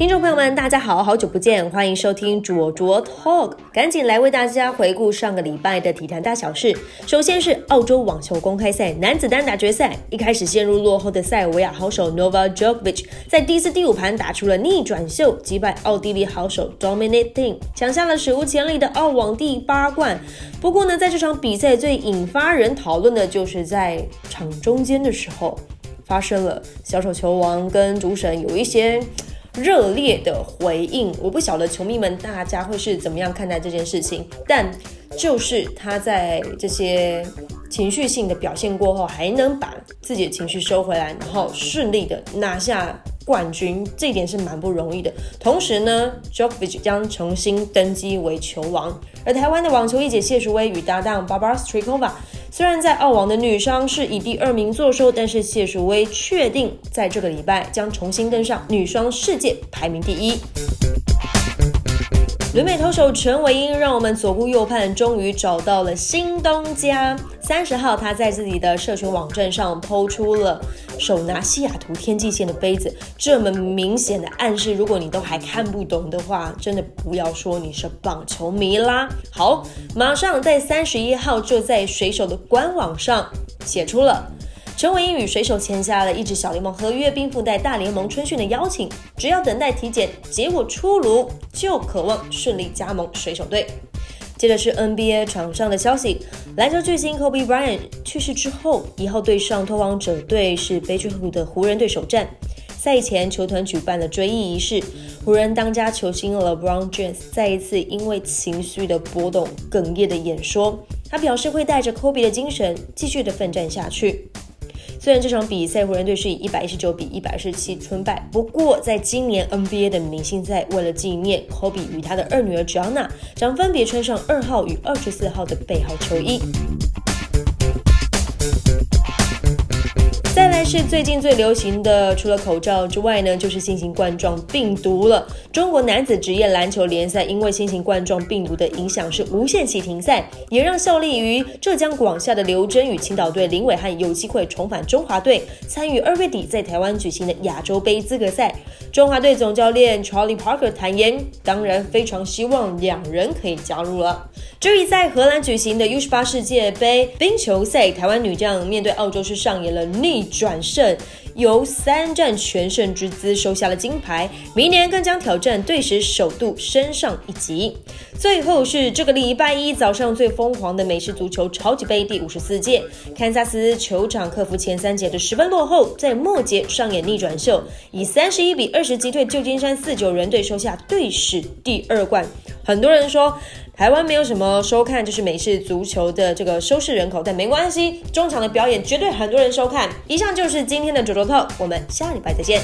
听众朋友们，大家好，好久不见，欢迎收听卓卓 Talk，赶紧来为大家回顾上个礼拜的体坛大小事。首先是澳洲网球公开赛男子单打决赛，一开始陷入落后的塞尔维亚好手 Novak Djokovic 在第四、第五盘打出了逆转秀，击败奥地利好手 Dominic Thiem，抢下了史无前例的澳网第八冠。不过呢，在这场比赛最引发人讨论的就是在场中间的时候发生了小手球王跟主审有一些。热烈的回应，我不晓得球迷们大家会是怎么样看待这件事情，但就是他在这些情绪性的表现过后，还能把自己的情绪收回来，然后顺利的拿下。冠军这一点是蛮不容易的。同时呢，Jokovic 将重新登基为球王。而台湾的网球一姐谢淑薇与搭档 Barbara Strykova，虽然在澳网的女双是以第二名坐收，但是谢淑薇确定在这个礼拜将重新登上女双世界排名第一。旅美投手陈伟英让我们左顾右盼，终于找到了新东家。三十号，他在自己的社群网站上抛出了手拿西雅图天际线的杯子，这么明显的暗示，如果你都还看不懂的话，真的不要说你是棒球迷啦。好，马上在三十一号就在水手的官网上写出了。陈伟英与水手签下了一纸小联盟合约，并附带大联盟春训的邀请，只要等待体检结果出炉，就渴望顺利加盟水手队。接着是 NBA 场上的消息，篮球巨星 Kobe Bryant 去世之后，一号对上拓荒者队是悲剧后的湖人队首战。赛前球团举办了追忆仪式，湖人当家球星 LeBron James 再一次因为情绪的波动哽咽的演说，他表示会带着 Kobe 的精神继续的奋战下去。虽然这场比赛湖人队是以一百一十九比一百二十七吞败，不过在今年 NBA 的明星赛，为了纪念科比与他的二女儿 Jona，将分别穿上二号与二十四号的背号球衣。再来是最近最流行的，除了口罩之外呢，就是新型冠状病毒了。中国男子职业篮球联赛因为新型冠状病毒的影响是无限期停赛，也让效力于浙江广厦的刘铮与青岛队林伟汉有机会重返中华队，参与二月底在台湾举行的亚洲杯资格赛。中华队总教练 Charlie Parker 坦言，当然非常希望两人可以加入了。至于在荷兰举行的 U 十八世界杯冰球赛，台湾女将面对澳洲是上演了逆。转胜，由三战全胜之姿收下了金牌，明年更将挑战队史首度升上一级。最后是这个礼拜一早上最疯狂的美式足球超级杯第五十四届，堪萨斯球场克服前三节的十分落后，在末节上演逆转秀，以三十一比二十击退旧金山四九人队，收下队史第二冠。很多人说。台湾没有什么收看，就是美式足球的这个收视人口，但没关系，中场的表演绝对很多人收看。以上就是今天的九州 talk，我们下礼拜再见。